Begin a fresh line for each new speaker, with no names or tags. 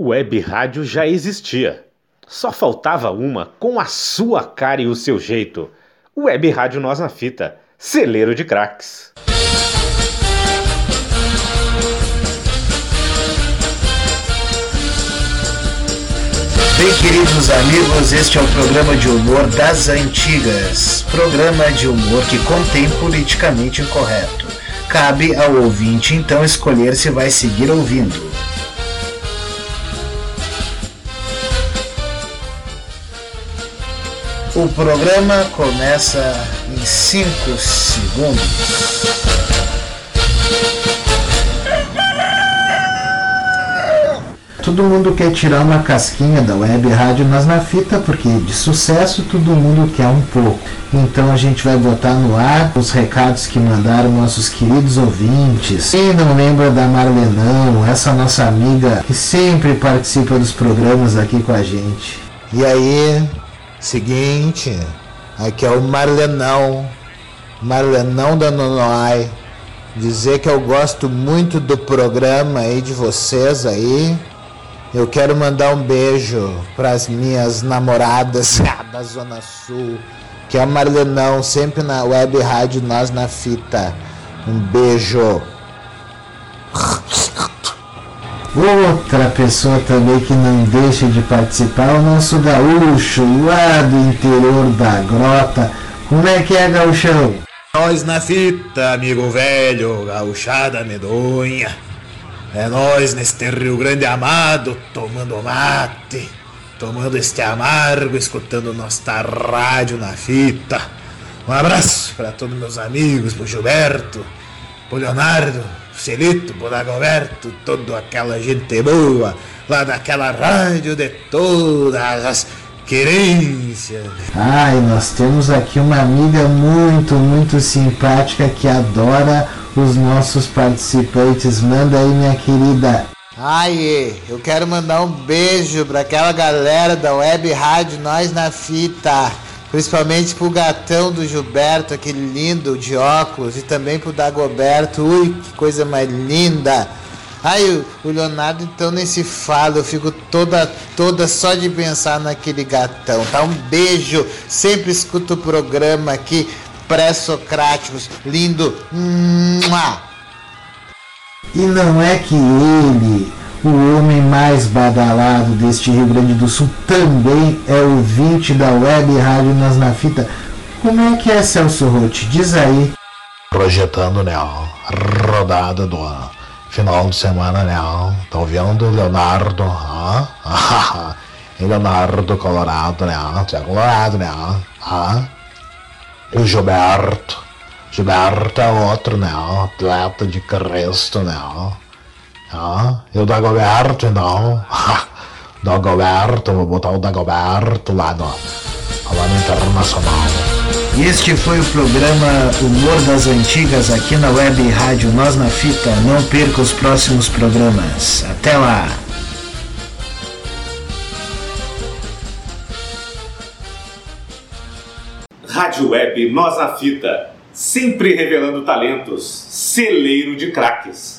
Web rádio já existia. Só faltava uma com a sua cara e o seu jeito. Web Rádio Nós na Fita, celeiro de craques.
Bem, queridos amigos, este é o programa de humor das antigas. Programa de humor que contém politicamente incorreto. Cabe ao ouvinte então escolher se vai seguir ouvindo. O programa começa em 5 segundos. Todo mundo quer tirar uma casquinha da web rádio Nós na Fita, porque de sucesso todo mundo quer um pouco. Então a gente vai botar no ar os recados que mandaram nossos queridos ouvintes. Quem não lembra da Marlenão, essa nossa amiga que sempre participa dos programas aqui com a gente. E aí, Seguinte, aqui é o Marlenão, Marlenão da Nonoai. Dizer que eu gosto muito do programa aí de vocês aí. Eu quero mandar um beijo para as minhas namoradas da Zona Sul, que é o Marlenão, sempre na web rádio Nós na Fita. Um beijo. Outra pessoa também que não deixa de participar é o nosso gaúcho lá do interior da grota. Como é que é, gauchão?
Nós na fita, amigo velho, gauchada medonha. É nós neste Rio Grande amado, tomando mate, tomando este amargo, escutando nossa rádio na fita. Um abraço para todos meus amigos, pro Gilberto, pro Leonardo, Celito, Bonagoberto, toda aquela gente boa, lá daquela rádio de todas as querências.
Ai, nós temos aqui uma amiga muito, muito simpática que adora os nossos participantes. Manda aí, minha querida. Ai, eu quero mandar um beijo para aquela galera da Web Rádio Nós na Fita. Principalmente pro gatão do Gilberto, aquele lindo de óculos, e também pro Dagoberto. Ui, que coisa mais linda! Ai, o, Leonardo então nem se fala, eu fico toda, toda só de pensar naquele gatão. Tá? Um beijo, sempre escuto o programa aqui, pré-socráticos, lindo. E não é que ele o homem mais badalado deste Rio Grande do Sul também é ouvinte da web Rádio Nas na Fita. Como é que é, Celso Rotti? Diz aí.
Projetando, né? Rodada do final de semana, né? Tô vendo o Leonardo. Ah? Leonardo Colorado, né? É Colorado, né? Ah? E o Gilberto. Gilberto é outro, né? Atleta de Cristo, né? Ah, e o Dagoberto, então. Dagoberto, vou botar o Dagoberto lá no, lá no Internacional.
Este foi o programa Humor das Antigas aqui na web Rádio Nós na Fita. Não perca os próximos programas. Até lá!
Rádio Web Nós na Fita, sempre revelando talentos, celeiro de craques.